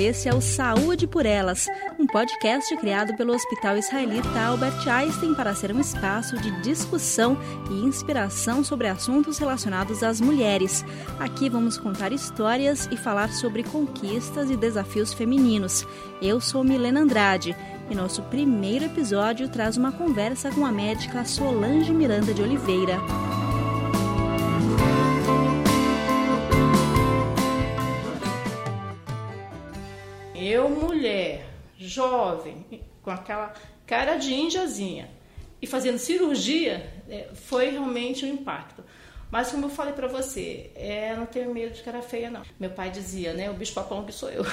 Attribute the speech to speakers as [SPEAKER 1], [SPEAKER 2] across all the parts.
[SPEAKER 1] Esse é o Saúde por Elas, um podcast criado pelo Hospital Israelita Albert Einstein para ser um espaço de discussão e inspiração sobre assuntos relacionados às mulheres. Aqui vamos contar histórias e falar sobre conquistas e desafios femininos. Eu sou Milena Andrade e nosso primeiro episódio traz uma conversa com a médica Solange Miranda de Oliveira.
[SPEAKER 2] Eu, mulher, jovem, com aquela cara de índiazinha e fazendo cirurgia, é, foi realmente um impacto. Mas como eu falei para você, é, não tenho medo de cara feia não. Meu pai dizia, né, o bicho papão que sou eu.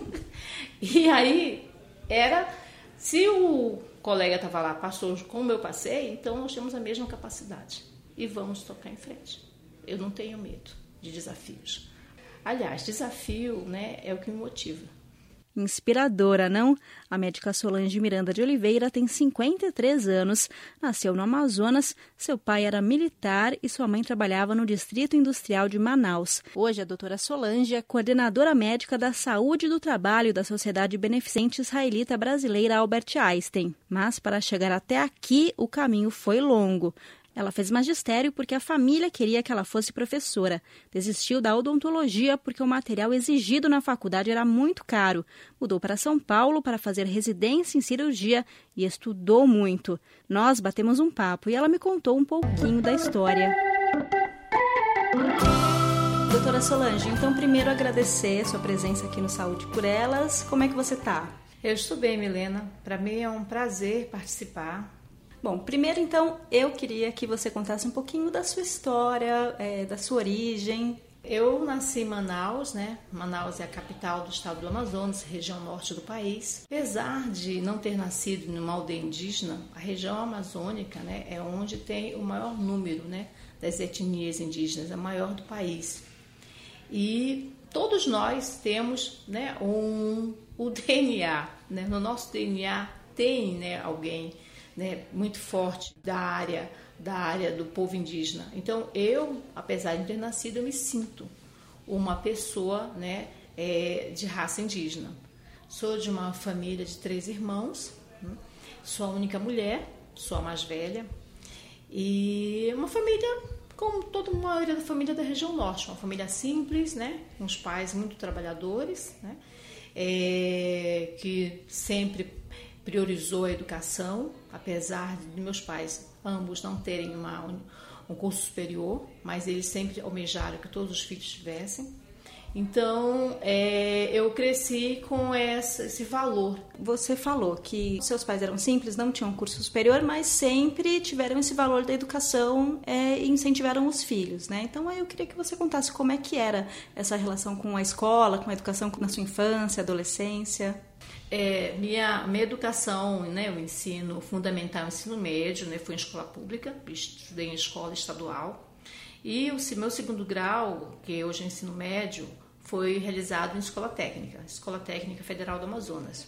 [SPEAKER 2] e aí era se o colega estava lá, passou como eu passei, então nós temos a mesma capacidade e vamos tocar em frente. Eu não tenho medo de desafios. Aliás, desafio, né, é o que me motiva.
[SPEAKER 1] Inspiradora, não? A médica Solange Miranda de Oliveira tem 53 anos, nasceu no Amazonas, seu pai era militar e sua mãe trabalhava no Distrito Industrial de Manaus. Hoje, a doutora Solange é coordenadora médica da saúde do trabalho da Sociedade Beneficente Israelita Brasileira Albert Einstein. Mas para chegar até aqui, o caminho foi longo. Ela fez magistério porque a família queria que ela fosse professora. Desistiu da odontologia porque o material exigido na faculdade era muito caro. Mudou para São Paulo para fazer residência em cirurgia e estudou muito. Nós batemos um papo e ela me contou um pouquinho da história. Doutora Solange, então primeiro agradecer a sua presença aqui no Saúde por Elas. Como é que você está?
[SPEAKER 2] Eu estou bem, Milena. Para mim é um prazer participar
[SPEAKER 1] Bom, primeiro então eu queria que você contasse um pouquinho da sua história, é, da sua origem.
[SPEAKER 2] Eu nasci em Manaus, né? Manaus é a capital do estado do Amazonas, região norte do país. Apesar de não ter nascido numa aldeia indígena, a região amazônica, né, é onde tem o maior número, né, das etnias indígenas, a maior do país. E todos nós temos, né, um o DNA, né? No nosso DNA tem, né, alguém né, muito forte da área da área do povo indígena. Então eu, apesar de ter nascido, eu me sinto uma pessoa, né, é, de raça indígena. Sou de uma família de três irmãos, né, sou a única mulher, sou a mais velha e uma família como toda a maioria da família da região norte, uma família simples, né, com os pais muito trabalhadores, né, é, que sempre priorizou a educação, apesar de meus pais ambos não terem uma, um curso superior, mas eles sempre almejaram que todos os filhos tivessem. Então, é, eu cresci com essa, esse valor.
[SPEAKER 1] Você falou que seus pais eram simples, não tinham curso superior, mas sempre tiveram esse valor da educação é, e incentivaram os filhos, né? Então, aí eu queria que você contasse como é que era essa relação com a escola, com a educação na sua infância, adolescência.
[SPEAKER 2] É, minha, minha educação, né, o ensino fundamental, o ensino médio, né, foi em escola pública, estudei em escola estadual. E o meu segundo grau, que hoje é ensino médio, foi realizado em escola técnica, Escola Técnica Federal do Amazonas.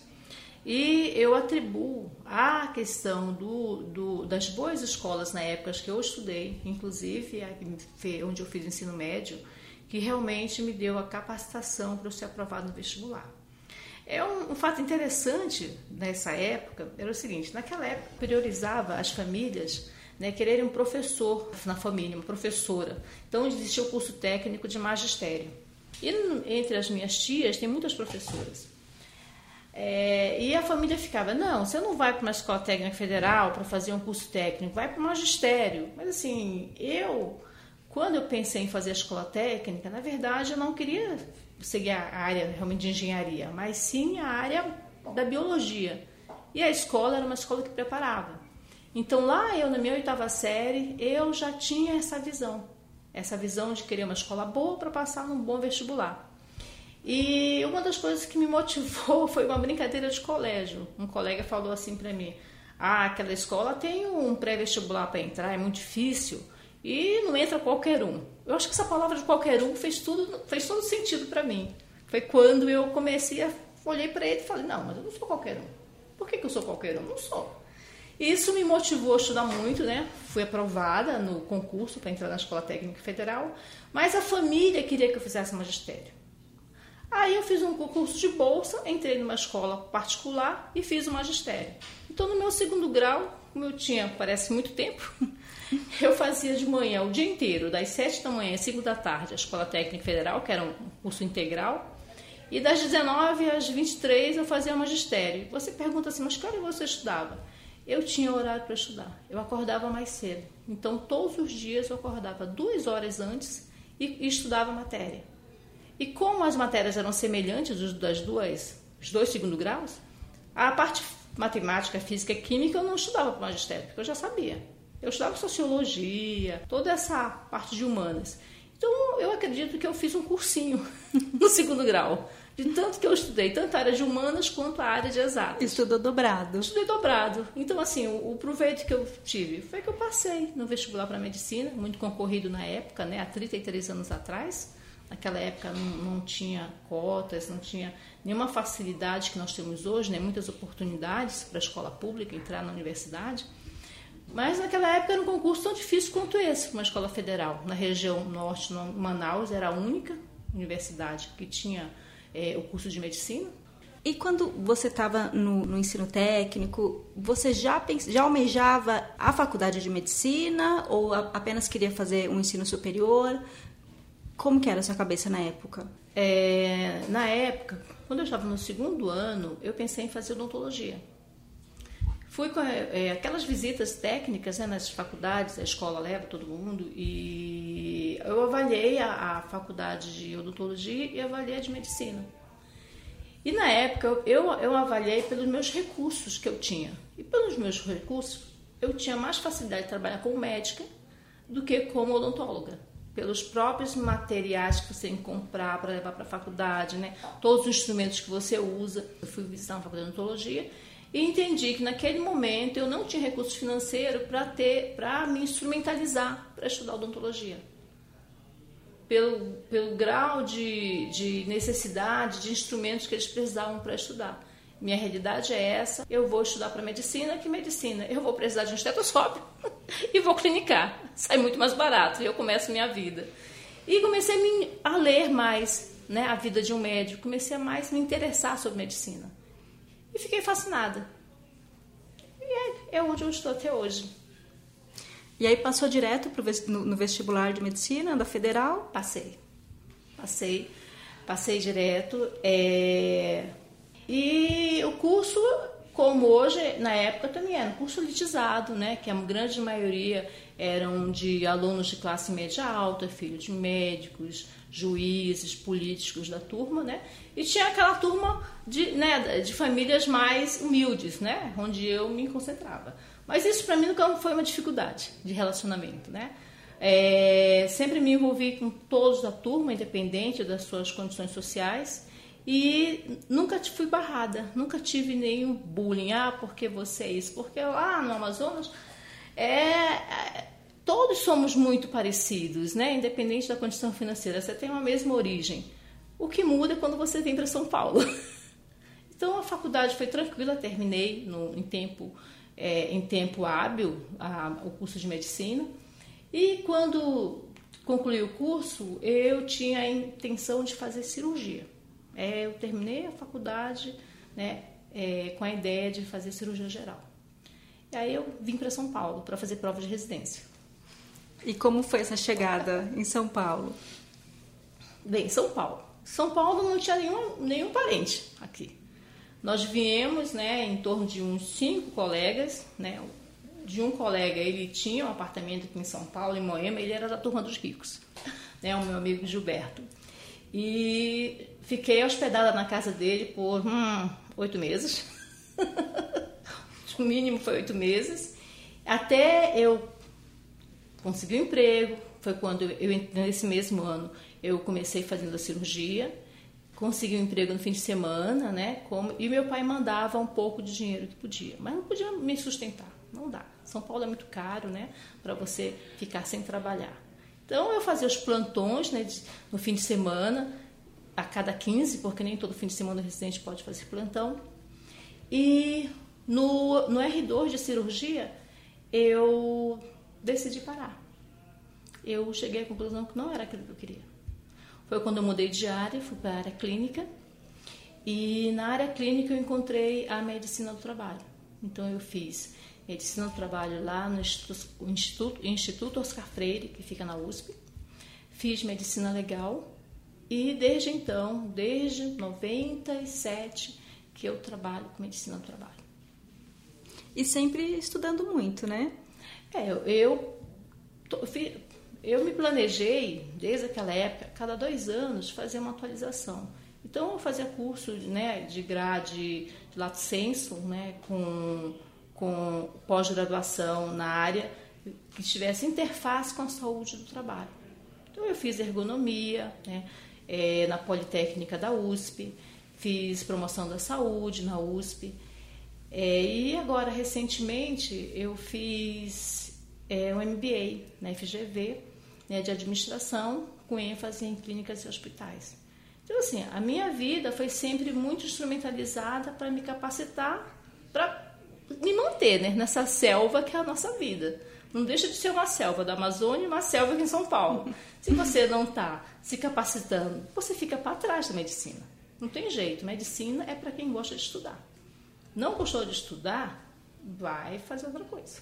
[SPEAKER 2] E eu atribuo a questão do, do, das boas escolas na época que eu estudei, inclusive onde eu fiz ensino médio, que realmente me deu a capacitação para eu ser aprovado no vestibular. É um, um, fato interessante nessa época, era o seguinte, naquela época priorizava as famílias né, quererem um professor na família, uma professora. Então existia o curso técnico de magistério. E entre as minhas tias tem muitas professoras. É, e a família ficava, não, você não vai para uma escola técnica federal para fazer um curso técnico, vai para o magistério. Mas assim, eu, quando eu pensei em fazer a escola técnica, na verdade eu não queria seguir a área realmente de engenharia, mas sim a área da biologia. E a escola era uma escola que preparava. Então lá eu, na minha oitava série, eu já tinha essa visão. Essa visão de querer uma escola boa para passar num bom vestibular. E uma das coisas que me motivou foi uma brincadeira de colégio. Um colega falou assim para mim: Ah, aquela escola tem um pré-vestibular para entrar, é muito difícil e não entra qualquer um. Eu acho que essa palavra de qualquer um fez tudo, fez todo sentido para mim. Foi quando eu comecei a olhei para ele e falei: "Não, mas eu não sou qualquer um. Por que, que eu sou qualquer um? Não sou." Isso me motivou a estudar muito, né? Fui aprovada no concurso para entrar na Escola Técnica Federal, mas a família queria que eu fizesse magistério. Aí eu fiz um concurso de bolsa, entrei numa escola particular e fiz o magistério. Então, no meu segundo grau, como eu tinha, parece muito tempo, eu fazia de manhã o dia inteiro, das 7 da manhã às 5 da tarde, a Escola Técnica Federal, que era um curso integral, e das 19 às 23 eu fazia magistério. Você pergunta assim, mas que hora você estudava? Eu tinha horário para estudar, eu acordava mais cedo. Então, todos os dias eu acordava duas horas antes e, e estudava matéria. E como as matérias eram semelhantes das duas, os dois segundo graus, a parte matemática, física química eu não estudava para o magistério, porque eu já sabia. Eu estudava sociologia, toda essa parte de humanas. Então, eu acredito que eu fiz um cursinho no segundo grau. De tanto que eu estudei, tanto a área de humanas quanto a área de exatas.
[SPEAKER 1] Estudou dobrado.
[SPEAKER 2] Estudei dobrado. Então, assim, o, o proveito que eu tive foi que eu passei no vestibular para medicina, muito concorrido na época, né, há 33 anos atrás. Naquela época não, não, tinha cotas, não tinha nenhuma facilidade que nós temos hoje, né? muitas oportunidades para a escola pública entrar na universidade. Mas naquela época era um concurso tão difícil quanto esse, uma escola federal. Na região norte, Manaus era a única universidade que tinha é, o curso de medicina.
[SPEAKER 1] E quando você estava no, no, ensino técnico, você já, já almejava a faculdade de medicina ou a, apenas queria fazer um ensino superior? Como que era a sua cabeça na época?
[SPEAKER 2] É, na época, quando eu estava no segundo ano, eu pensei em fazer odontologia. Fui com é, aquelas visitas técnicas né, nas faculdades, a escola leva todo mundo, e eu avaliei a, a faculdade de odontologia e avaliei a de medicina. E na época eu, eu avaliei pelos meus recursos que eu tinha. E pelos meus recursos, eu tinha mais facilidade de trabalhar como médica do que como odontóloga pelos próprios materiais que você tem que comprar para levar para a faculdade, né? todos os instrumentos que você usa. Eu fui visitar uma faculdade de odontologia e entendi que naquele momento eu não tinha recurso financeiro para ter, para me instrumentalizar para estudar odontologia. Pelo, pelo grau de, de necessidade de instrumentos que eles precisavam para estudar. Minha realidade é essa. Eu vou estudar para medicina. Que medicina? Eu vou precisar de um estetoscópio e vou clinicar. Sai muito mais barato e eu começo minha vida. E comecei a, me, a ler mais né, a vida de um médico. Comecei a mais me interessar sobre medicina. E fiquei fascinada. E é, é onde eu estou até hoje.
[SPEAKER 1] E aí passou direto pro, no, no vestibular de medicina da Federal?
[SPEAKER 2] Passei. Passei. Passei direto. É e o curso, como hoje, na época também era um curso elitizado, né? que a grande maioria eram de alunos de classe média alta, filhos de médicos, juízes, políticos da turma, né? E tinha aquela turma de, né, de famílias mais humildes, né? Onde eu me concentrava. Mas isso para mim nunca foi uma dificuldade de relacionamento, né? É, sempre me envolvi com todos da turma, independente das suas condições sociais. E nunca fui barrada, nunca tive nenhum bullying. Ah, porque você é isso? Porque lá no Amazonas é, é, todos somos muito parecidos, né? Independente da condição financeira, você tem uma mesma origem. O que muda é quando você vem para São Paulo. Então a faculdade foi tranquila, terminei no, em tempo é, em tempo hábil a, o curso de medicina. E quando concluí o curso, eu tinha a intenção de fazer cirurgia. É, eu terminei a faculdade né, é, com a ideia de fazer cirurgia geral. E aí eu vim para São Paulo para fazer prova de residência.
[SPEAKER 1] E como foi essa chegada em São Paulo?
[SPEAKER 2] Bem, São Paulo. São Paulo não tinha nenhum, nenhum parente aqui. Nós viemos né, em torno de uns cinco colegas, né, de um colega, ele tinha um apartamento aqui em São Paulo, em Moema, ele era da turma dos ricos, né, o meu amigo Gilberto. E fiquei hospedada na casa dele por hum, oito meses. o mínimo foi oito meses. Até eu conseguir um emprego. Foi quando eu, nesse mesmo ano, eu comecei fazendo a cirurgia. Consegui um emprego no fim de semana, né? Como, e meu pai mandava um pouco de dinheiro que podia, mas não podia me sustentar. Não dá. São Paulo é muito caro, né? Para você ficar sem trabalhar. Então eu fazia os plantões né, no fim de semana, a cada 15, porque nem todo fim de semana o residente pode fazer plantão. E no, no R2 de cirurgia, eu decidi parar. Eu cheguei à conclusão que não era aquilo que eu queria. foi quando eu mudei de área, fui para a área clínica. E na área clínica eu encontrei a medicina do trabalho. Então eu fiz medicina do trabalho lá no Instituto, Instituto Oscar Freire, que fica na USP. Fiz medicina legal e desde então, desde 97, que eu trabalho com medicina do trabalho.
[SPEAKER 1] E sempre estudando muito, né?
[SPEAKER 2] É, eu, eu, me planejei, desde aquela época, cada dois anos, fazer uma atualização. Então, eu fazia curso né, de grade de lato senso, né, com, com pós-graduação na área que tivesse interface com a saúde do trabalho. Então, eu fiz ergonomia né, é, na Politécnica da USP, fiz promoção da saúde na USP. É, e agora, recentemente, eu fiz é, um MBA na FGV, né, de administração, com ênfase em clínicas e hospitais. Então, assim, a minha vida foi sempre muito instrumentalizada para me capacitar, para me manter né, nessa selva que é a nossa vida. Não deixa de ser uma selva da Amazônia e uma selva aqui em São Paulo. Se você não está se capacitando, você fica para trás da medicina. Não tem jeito. Medicina é para quem gosta de estudar. Não gostou de estudar, vai fazer outra coisa.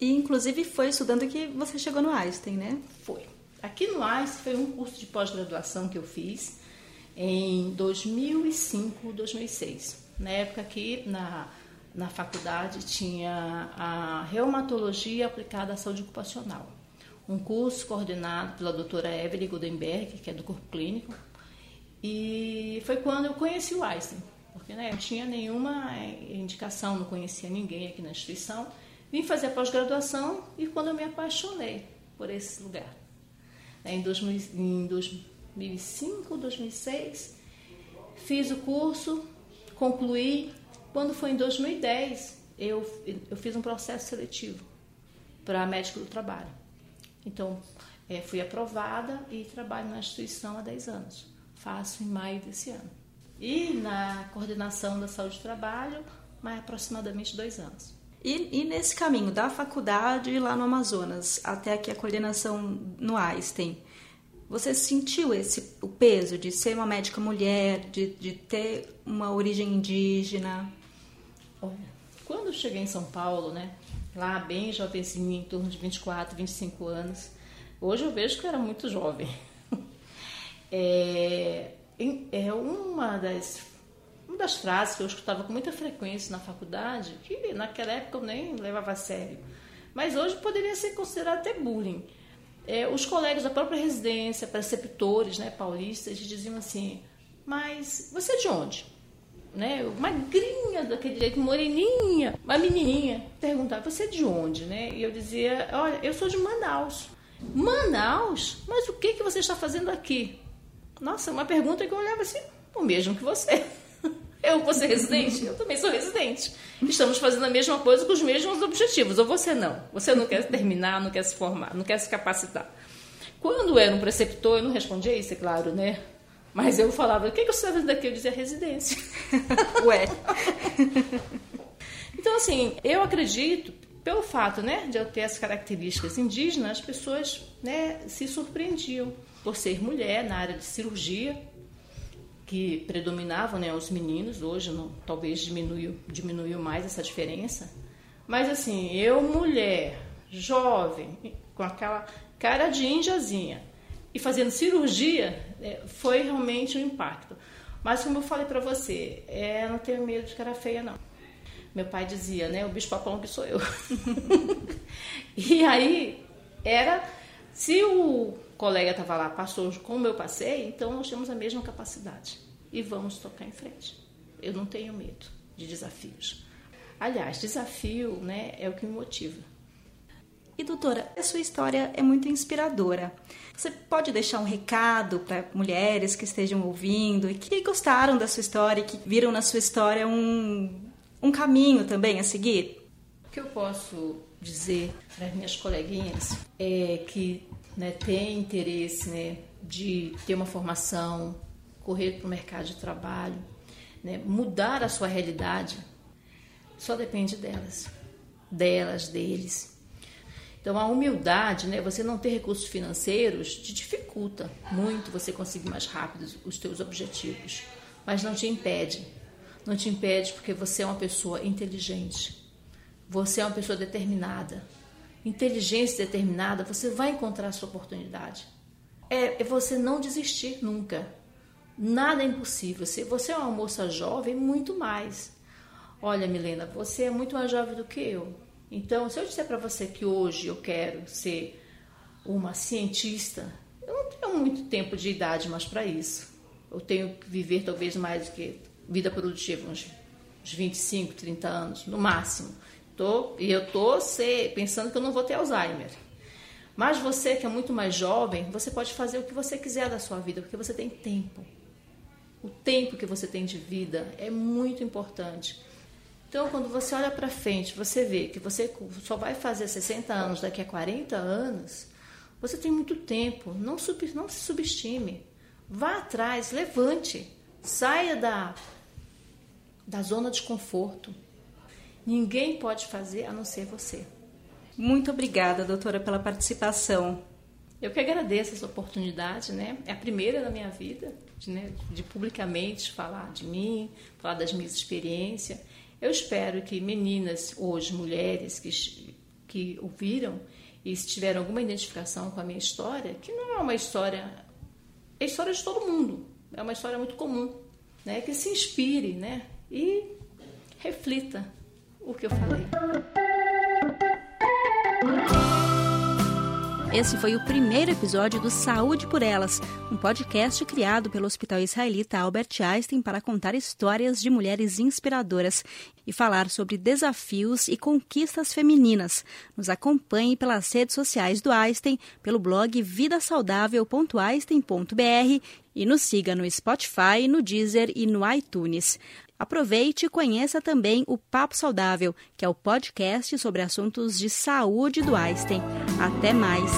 [SPEAKER 1] E inclusive foi estudando que você chegou no Einstein, né?
[SPEAKER 2] Foi. Aqui no Einstein foi um curso de pós-graduação que eu fiz em 2005, 2006. Na época que na, na faculdade tinha a reumatologia aplicada à saúde ocupacional. Um curso coordenado pela doutora Evelyn Goldenberg, que é do corpo clínico. E foi quando eu conheci o Einstein, porque né, eu tinha nenhuma indicação, não conhecia ninguém aqui na instituição. Vim fazer pós-graduação e quando eu me apaixonei por esse lugar. 2000, em 2005, 2006, fiz o curso, concluí. Quando foi em 2010, eu, eu fiz um processo seletivo para médico do trabalho. Então, é, fui aprovada e trabalho na instituição há 10 anos. Faço em maio desse ano. E na coordenação da saúde do trabalho, há aproximadamente dois anos.
[SPEAKER 1] E, e, nesse caminho da faculdade lá no Amazonas até aqui a coordenação no Einstein, você sentiu esse o peso de ser uma médica mulher, de, de ter uma origem indígena?
[SPEAKER 2] Olha, quando eu cheguei em São Paulo, né, lá bem jovenzinha, em torno de 24, 25 anos, hoje eu vejo que eu era muito jovem. É, é uma das uma das frases que eu escutava com muita frequência na faculdade, que naquela época eu nem levava a sério, mas hoje poderia ser considerado até bullying. É, os colegas da própria residência, preceptores né, paulistas, diziam assim: Mas você é de onde? Né, magrinha daquele jeito, moreninha, uma menininha, perguntava: Você é de onde? Né? E eu dizia: Olha, eu sou de Manaus. Manaus? Mas o que, que você está fazendo aqui? Nossa, uma pergunta que eu olhava assim: O mesmo que você. Eu vou ser residente? Eu também sou residente. Estamos fazendo a mesma coisa com os mesmos objetivos. Ou você não. Você não quer terminar, não quer se formar, não quer se capacitar. Quando era um preceptor, eu não respondia isso, é claro, né? Mas eu falava, o que, que você está fazendo aqui? Eu dizia residência.
[SPEAKER 1] Ué.
[SPEAKER 2] então, assim, eu acredito, pelo fato né, de eu ter as características indígenas, as pessoas né, se surpreendiam por ser mulher na área de cirurgia, que predominavam né, os meninos, hoje não, talvez diminuiu, diminuiu mais essa diferença. Mas assim, eu mulher, jovem, com aquela cara de índiazinha e fazendo cirurgia, é, foi realmente um impacto. Mas como eu falei para você, é, não tenho medo de cara feia não. Meu pai dizia, né, o bicho papão que sou eu. e aí era se o colega estava lá, passou como eu passei, então nós temos a mesma capacidade e vamos tocar em frente. Eu não tenho medo de desafios. Aliás, desafio né, é o que me motiva.
[SPEAKER 1] E doutora, a sua história é muito inspiradora. Você pode deixar um recado para mulheres que estejam ouvindo e que gostaram da sua história que viram na sua história um, um caminho também a seguir?
[SPEAKER 2] O que eu posso dizer para minhas coleguinhas é que né, tem interesse né, de ter uma formação, correr para o mercado de trabalho, né, mudar a sua realidade, só depende delas, delas, deles. Então, a humildade, né, você não ter recursos financeiros, te dificulta muito você conseguir mais rápido os teus objetivos, mas não te impede. Não te impede porque você é uma pessoa inteligente, você é uma pessoa determinada. Inteligência determinada, você vai encontrar a sua oportunidade. É, é você não desistir nunca. Nada é impossível. Se você é uma moça jovem, muito mais. Olha, Milena, você é muito mais jovem do que eu. Então, se eu disser para você que hoje eu quero ser uma cientista, eu não tenho muito tempo de idade mais para isso. Eu tenho que viver talvez mais do que vida produtiva, uns, uns 25, 30 anos, no máximo. Tô, e eu tô pensando que eu não vou ter Alzheimer. Mas você que é muito mais jovem, você pode fazer o que você quiser da sua vida, porque você tem tempo. O tempo que você tem de vida é muito importante. Então, quando você olha para frente, você vê que você só vai fazer 60 anos daqui a 40 anos, você tem muito tempo. Não, sub, não se subestime. Vá atrás, levante. Saia da, da zona de conforto. Ninguém pode fazer a não ser você.
[SPEAKER 1] Muito obrigada, doutora, pela participação.
[SPEAKER 2] Eu que agradeço essa oportunidade, né? É a primeira da minha vida de, né, de publicamente falar de mim, falar das minhas experiências. Eu espero que meninas, hoje mulheres que, que ouviram e se tiveram alguma identificação com a minha história, que não é uma história, é história de todo mundo, é uma história muito comum, né? Que se inspire, né? E reflita o que eu falei.
[SPEAKER 1] Esse foi o primeiro episódio do Saúde por Elas, um podcast criado pelo Hospital Israelita Albert Einstein para contar histórias de mulheres inspiradoras e falar sobre desafios e conquistas femininas. Nos acompanhe pelas redes sociais do Einstein, pelo blog vidasaudável.einstein.br e nos siga no Spotify, no Deezer e no iTunes. Aproveite e conheça também o Papo Saudável, que é o podcast sobre assuntos de saúde do Einstein. Até mais!